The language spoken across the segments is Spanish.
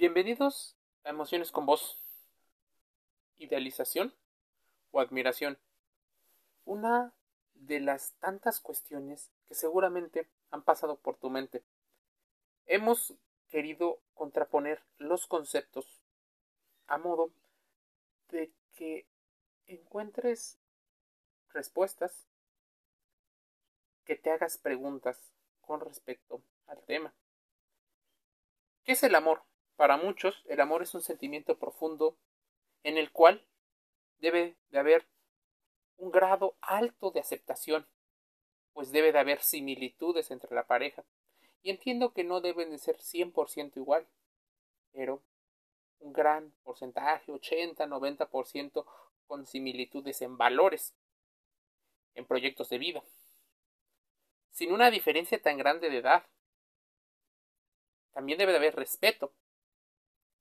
Bienvenidos a Emociones con Voz. Idealización o admiración. Una de las tantas cuestiones que seguramente han pasado por tu mente. Hemos querido contraponer los conceptos a modo de que encuentres respuestas, que te hagas preguntas con respecto al tema. ¿Qué es el amor? Para muchos, el amor es un sentimiento profundo en el cual debe de haber un grado alto de aceptación, pues debe de haber similitudes entre la pareja. Y entiendo que no deben de ser 100% igual, pero un gran porcentaje, 80, 90% con similitudes en valores, en proyectos de vida, sin una diferencia tan grande de edad. También debe de haber respeto,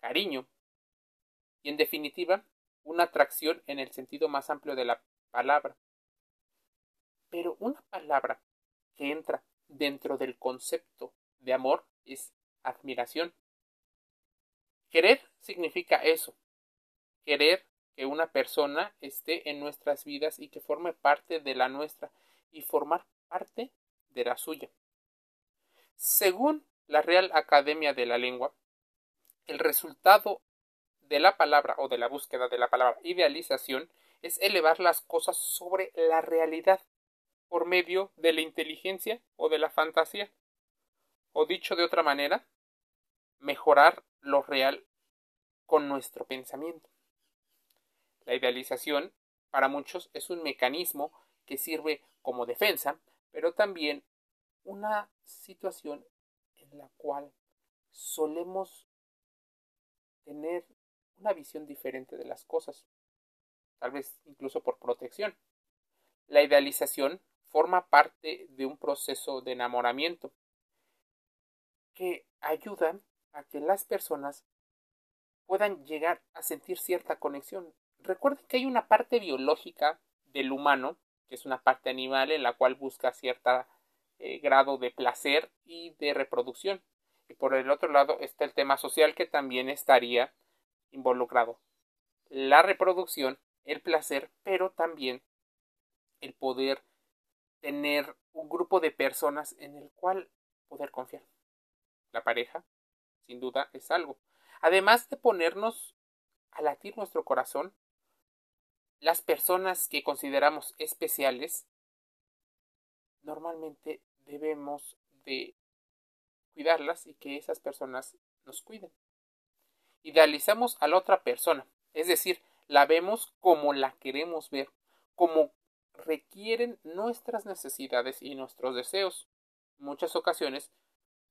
cariño y en definitiva una atracción en el sentido más amplio de la palabra. Pero una palabra que entra dentro del concepto de amor es admiración. Querer significa eso, querer que una persona esté en nuestras vidas y que forme parte de la nuestra y formar parte de la suya. Según la Real Academia de la Lengua, el resultado de la palabra o de la búsqueda de la palabra idealización es elevar las cosas sobre la realidad por medio de la inteligencia o de la fantasía. O dicho de otra manera, mejorar lo real con nuestro pensamiento. La idealización para muchos es un mecanismo que sirve como defensa, pero también una situación en la cual solemos tener una visión diferente de las cosas, tal vez incluso por protección. La idealización forma parte de un proceso de enamoramiento que ayuda a que las personas puedan llegar a sentir cierta conexión. Recuerden que hay una parte biológica del humano, que es una parte animal en la cual busca cierto eh, grado de placer y de reproducción. Y por el otro lado está el tema social que también estaría involucrado. La reproducción, el placer, pero también el poder tener un grupo de personas en el cual poder confiar. La pareja, sin duda, es algo. Además de ponernos a latir nuestro corazón, las personas que consideramos especiales, normalmente debemos de cuidarlas y que esas personas nos cuiden. Idealizamos a la otra persona, es decir, la vemos como la queremos ver, como requieren nuestras necesidades y nuestros deseos. Muchas ocasiones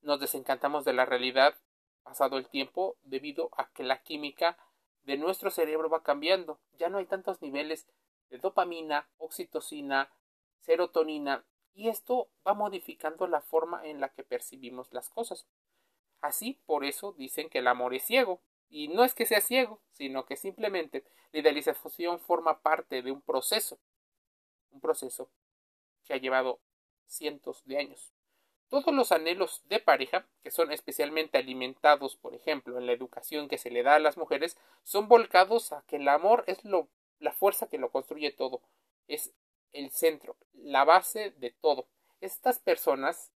nos desencantamos de la realidad pasado el tiempo debido a que la química de nuestro cerebro va cambiando. Ya no hay tantos niveles de dopamina, oxitocina, serotonina y esto va modificando la forma en la que percibimos las cosas. Así, por eso dicen que el amor es ciego. Y no es que sea ciego, sino que simplemente la idealización forma parte de un proceso, un proceso que ha llevado cientos de años. Todos los anhelos de pareja, que son especialmente alimentados, por ejemplo, en la educación que se le da a las mujeres, son volcados a que el amor es lo, la fuerza que lo construye todo, es el centro, la base de todo. Estas personas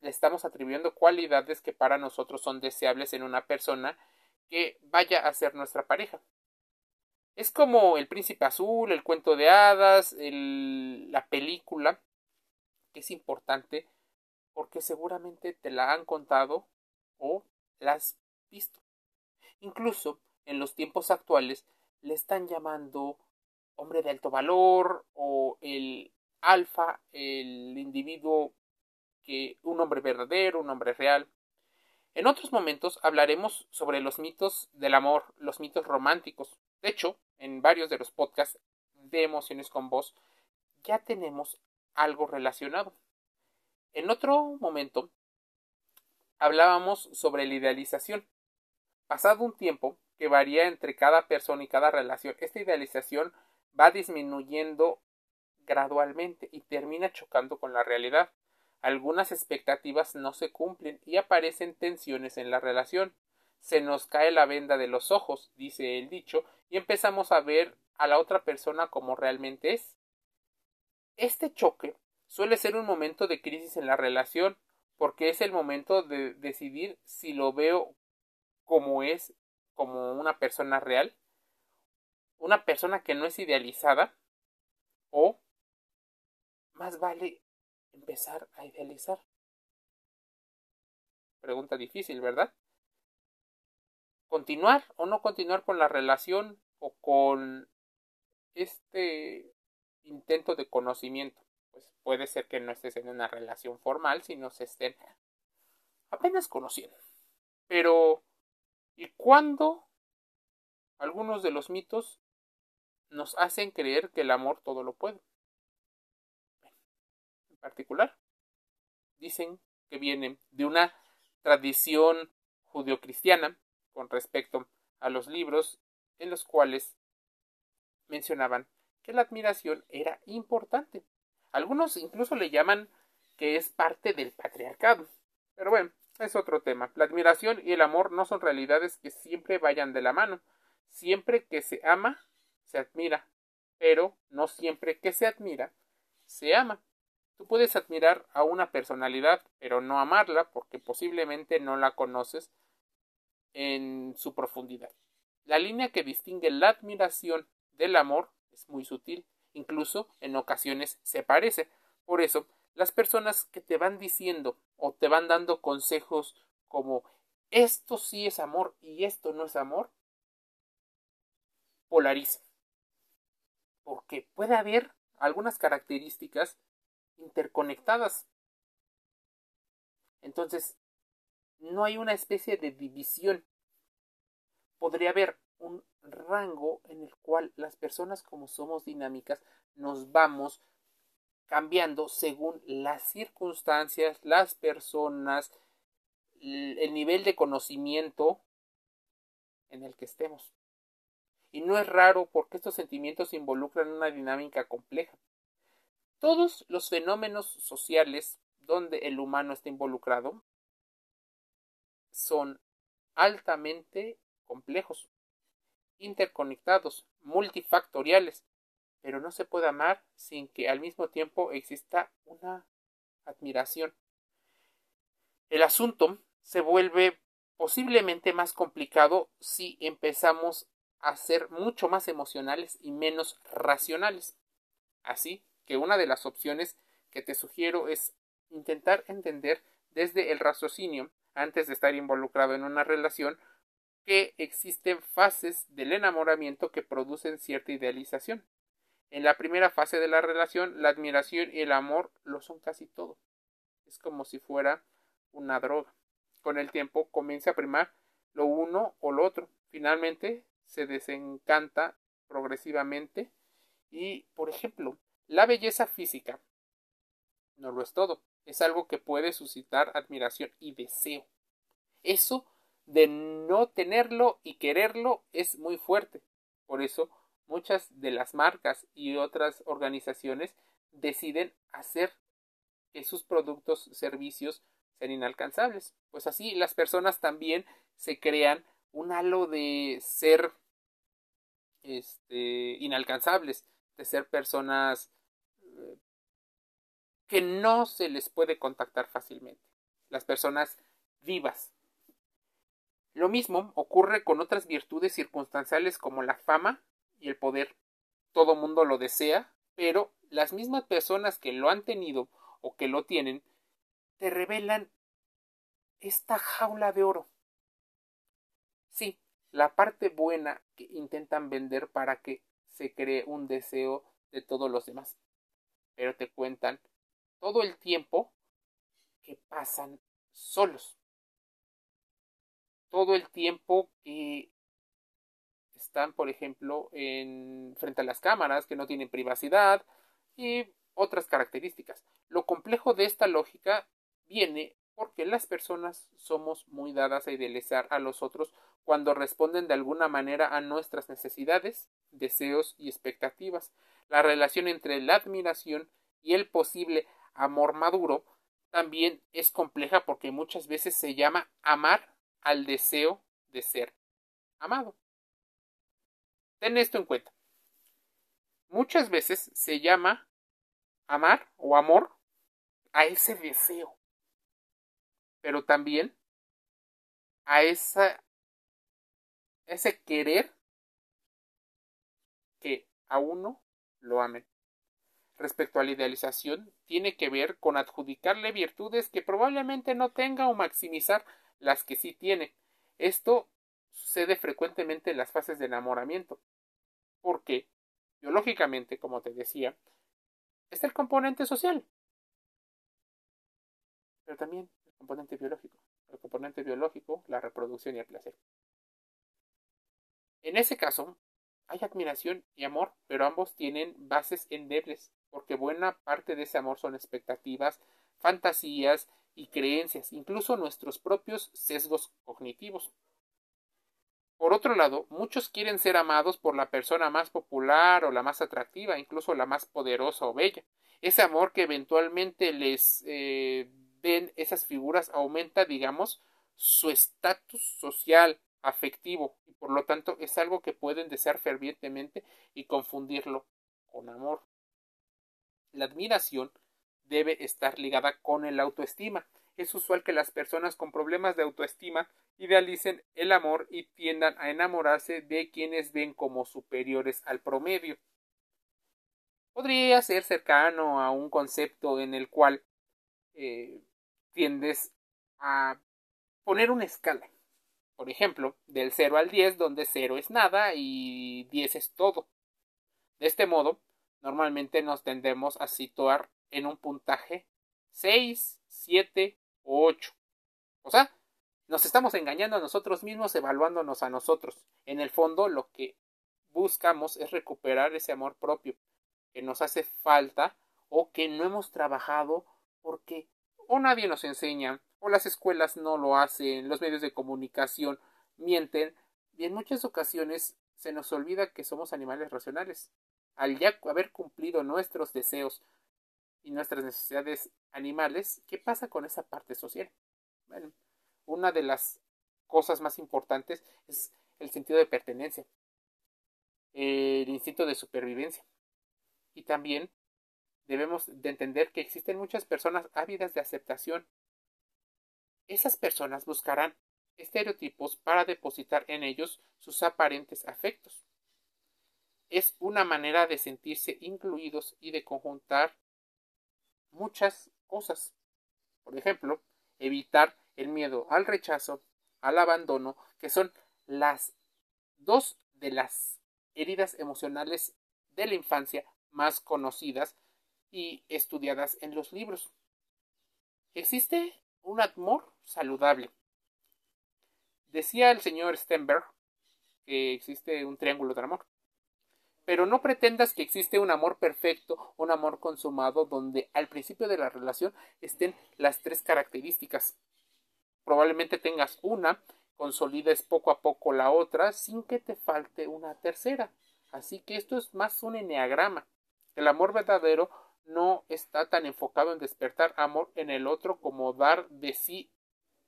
le estamos atribuyendo cualidades que para nosotros son deseables en una persona que vaya a ser nuestra pareja. Es como el príncipe azul, el cuento de hadas, la película, que es importante porque seguramente te la han contado o la has visto. Incluso en los tiempos actuales le están llamando hombre de alto valor o el alfa, el individuo que un hombre verdadero, un hombre real. En otros momentos hablaremos sobre los mitos del amor, los mitos románticos. De hecho, en varios de los podcasts de emociones con voz ya tenemos algo relacionado. En otro momento hablábamos sobre la idealización. Pasado un tiempo que varía entre cada persona y cada relación, esta idealización va disminuyendo gradualmente y termina chocando con la realidad. Algunas expectativas no se cumplen y aparecen tensiones en la relación. se nos cae la venda de los ojos, dice el dicho, y empezamos a ver a la otra persona como realmente es. Este choque suele ser un momento de crisis en la relación, porque es el momento de decidir si lo veo como es, como una persona real, una persona que no es idealizada, o más vale empezar a idealizar. Pregunta difícil, ¿verdad? Continuar o no continuar con la relación o con este intento de conocimiento. Pues puede ser que no estés en una relación formal, sino se estén apenas conociendo. Pero, ¿y cuándo algunos de los mitos nos hacen creer que el amor todo lo puede? En particular, dicen que vienen de una tradición judeocristiana con respecto a los libros en los cuales mencionaban que la admiración era importante. Algunos incluso le llaman que es parte del patriarcado. Pero bueno, es otro tema. La admiración y el amor no son realidades que siempre vayan de la mano. Siempre que se ama, se admira. Pero no siempre que se admira, se ama. Tú puedes admirar a una personalidad, pero no amarla porque posiblemente no la conoces en su profundidad. La línea que distingue la admiración del amor es muy sutil, incluso en ocasiones se parece. Por eso, las personas que te van diciendo o te van dando consejos como esto sí es amor y esto no es amor, polarizan. Porque puede haber algunas características interconectadas. Entonces, no hay una especie de división. Podría haber un rango en el cual las personas como somos dinámicas nos vamos cambiando según las circunstancias, las personas, el nivel de conocimiento en el que estemos. Y no es raro porque estos sentimientos involucran una dinámica compleja. Todos los fenómenos sociales donde el humano está involucrado son altamente complejos, interconectados, multifactoriales, pero no se puede amar sin que al mismo tiempo exista una admiración. El asunto se vuelve posiblemente más complicado si empezamos a ser mucho más emocionales y menos racionales. Así que una de las opciones que te sugiero es intentar entender desde el raciocinio, antes de estar involucrado en una relación, que existen fases del enamoramiento que producen cierta idealización. En la primera fase de la relación, la admiración y el amor lo son casi todo. Es como si fuera una droga. Con el tiempo comienza a primar lo uno o lo otro. Finalmente se desencanta progresivamente y, por ejemplo, la belleza física no lo es todo, es algo que puede suscitar admiración y deseo. Eso de no tenerlo y quererlo es muy fuerte. Por eso muchas de las marcas y otras organizaciones deciden hacer que sus productos servicios sean inalcanzables. Pues así las personas también se crean un halo de ser este, inalcanzables, de ser personas eh, que no se les puede contactar fácilmente. Las personas vivas. Lo mismo ocurre con otras virtudes circunstanciales como la fama y el poder. Todo mundo lo desea, pero las mismas personas que lo han tenido o que lo tienen te revelan esta jaula de oro. Sí, la parte buena que intentan vender para que se cree un deseo de todos los demás. Pero te cuentan todo el tiempo que pasan solos. Todo el tiempo que están, por ejemplo, en frente a las cámaras, que no tienen privacidad y otras características. Lo complejo de esta lógica viene porque las personas somos muy dadas a idealizar a los otros cuando responden de alguna manera a nuestras necesidades, deseos y expectativas. La relación entre la admiración y el posible amor maduro también es compleja porque muchas veces se llama amar al deseo de ser amado. Ten esto en cuenta. Muchas veces se llama amar o amor a ese deseo, pero también a esa, ese querer que a uno lo amen. Respecto a la idealización, tiene que ver con adjudicarle virtudes que probablemente no tenga o maximizar las que sí tiene. Esto sucede frecuentemente en las fases de enamoramiento, porque, biológicamente, como te decía, es el componente social, pero también el componente biológico, el componente biológico, la reproducción y el placer. En ese caso, hay admiración y amor, pero ambos tienen bases endebles, porque buena parte de ese amor son expectativas, fantasías y creencias, incluso nuestros propios sesgos cognitivos. Por otro lado, muchos quieren ser amados por la persona más popular o la más atractiva, incluso la más poderosa o bella. Ese amor que eventualmente les eh, ven esas figuras aumenta, digamos, su estatus social, afectivo, y por lo tanto es algo que pueden desear fervientemente y confundirlo con amor. La admiración debe estar ligada con el autoestima. Es usual que las personas con problemas de autoestima idealicen el amor y tiendan a enamorarse de quienes ven como superiores al promedio. Podría ser cercano a un concepto en el cual eh, tiendes a poner una escala por ejemplo, del 0 al 10, donde 0 es nada y 10 es todo. De este modo, normalmente nos tendemos a situar en un puntaje 6, 7 o 8. O sea, nos estamos engañando a nosotros mismos, evaluándonos a nosotros. En el fondo, lo que buscamos es recuperar ese amor propio que nos hace falta o que no hemos trabajado porque o nadie nos enseña o las escuelas no lo hacen, los medios de comunicación mienten, y en muchas ocasiones se nos olvida que somos animales racionales. Al ya haber cumplido nuestros deseos y nuestras necesidades animales, ¿qué pasa con esa parte social? Bueno, una de las cosas más importantes es el sentido de pertenencia, el instinto de supervivencia. Y también debemos de entender que existen muchas personas ávidas de aceptación esas personas buscarán estereotipos para depositar en ellos sus aparentes afectos. Es una manera de sentirse incluidos y de conjuntar muchas cosas. Por ejemplo, evitar el miedo al rechazo, al abandono, que son las dos de las heridas emocionales de la infancia más conocidas y estudiadas en los libros. Existe un amor saludable. Decía el señor Stenberg que existe un triángulo de amor. Pero no pretendas que existe un amor perfecto, un amor consumado, donde al principio de la relación estén las tres características. Probablemente tengas una, consolides poco a poco la otra, sin que te falte una tercera. Así que esto es más un eneagrama. El amor verdadero no está tan enfocado en despertar amor en el otro como dar de sí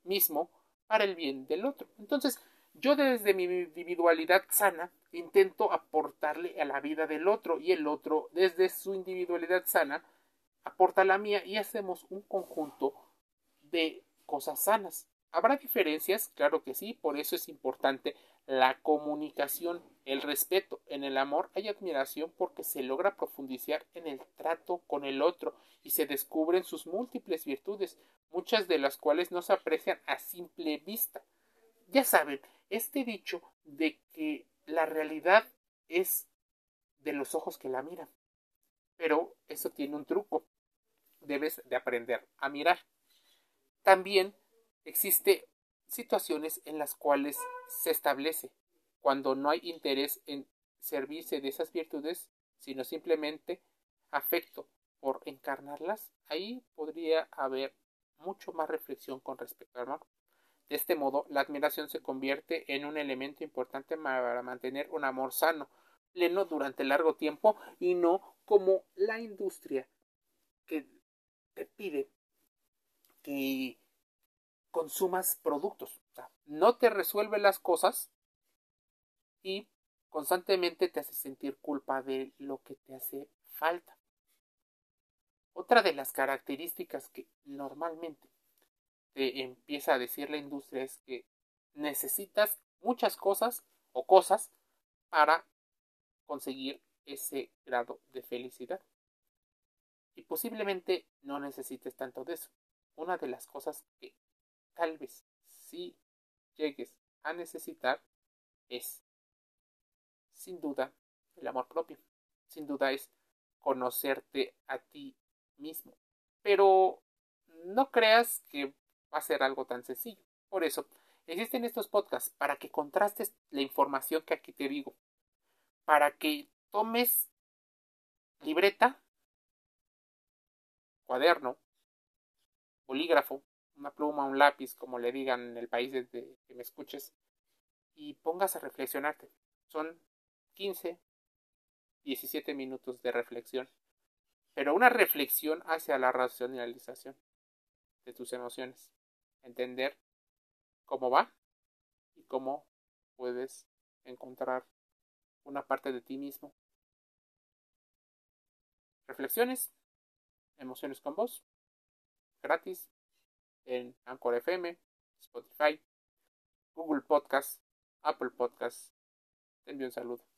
mismo para el bien del otro. Entonces, yo desde mi individualidad sana intento aportarle a la vida del otro y el otro desde su individualidad sana aporta la mía y hacemos un conjunto de cosas sanas. ¿Habrá diferencias? Claro que sí, por eso es importante la comunicación, el respeto, en el amor hay admiración porque se logra profundizar en el trato con el otro y se descubren sus múltiples virtudes, muchas de las cuales no se aprecian a simple vista. Ya saben, este dicho de que la realidad es de los ojos que la miran. Pero eso tiene un truco. Debes de aprender a mirar. También existe situaciones en las cuales se establece cuando no hay interés en servirse de esas virtudes, sino simplemente afecto por encarnarlas, ahí podría haber mucho más reflexión con respecto al amor. De este modo, la admiración se convierte en un elemento importante para mantener un amor sano, pleno durante largo tiempo y no como la industria que te pide que consumas productos. no te resuelve las cosas y constantemente te hace sentir culpa de lo que te hace falta. Otra de las características que normalmente te empieza a decir la industria es que necesitas muchas cosas o cosas para conseguir ese grado de felicidad. Y posiblemente no necesites tanto de eso. Una de las cosas que tal vez sí llegues a necesitar es, sin duda, el amor propio. Sin duda es conocerte a ti mismo. Pero no creas que va a ser algo tan sencillo. Por eso, existen estos podcasts para que contrastes la información que aquí te digo. Para que tomes libreta, cuaderno, bolígrafo, una pluma, un lápiz, como le digan en el país desde que me escuches, y pongas a reflexionarte. Son 15, 17 minutos de reflexión, pero una reflexión hacia la racionalización de tus emociones, entender cómo va y cómo puedes encontrar una parte de ti mismo. Reflexiones, emociones con vos, gratis, en Anchor FM, Spotify, Google Podcast, Apple Podcast. Envío un saludo.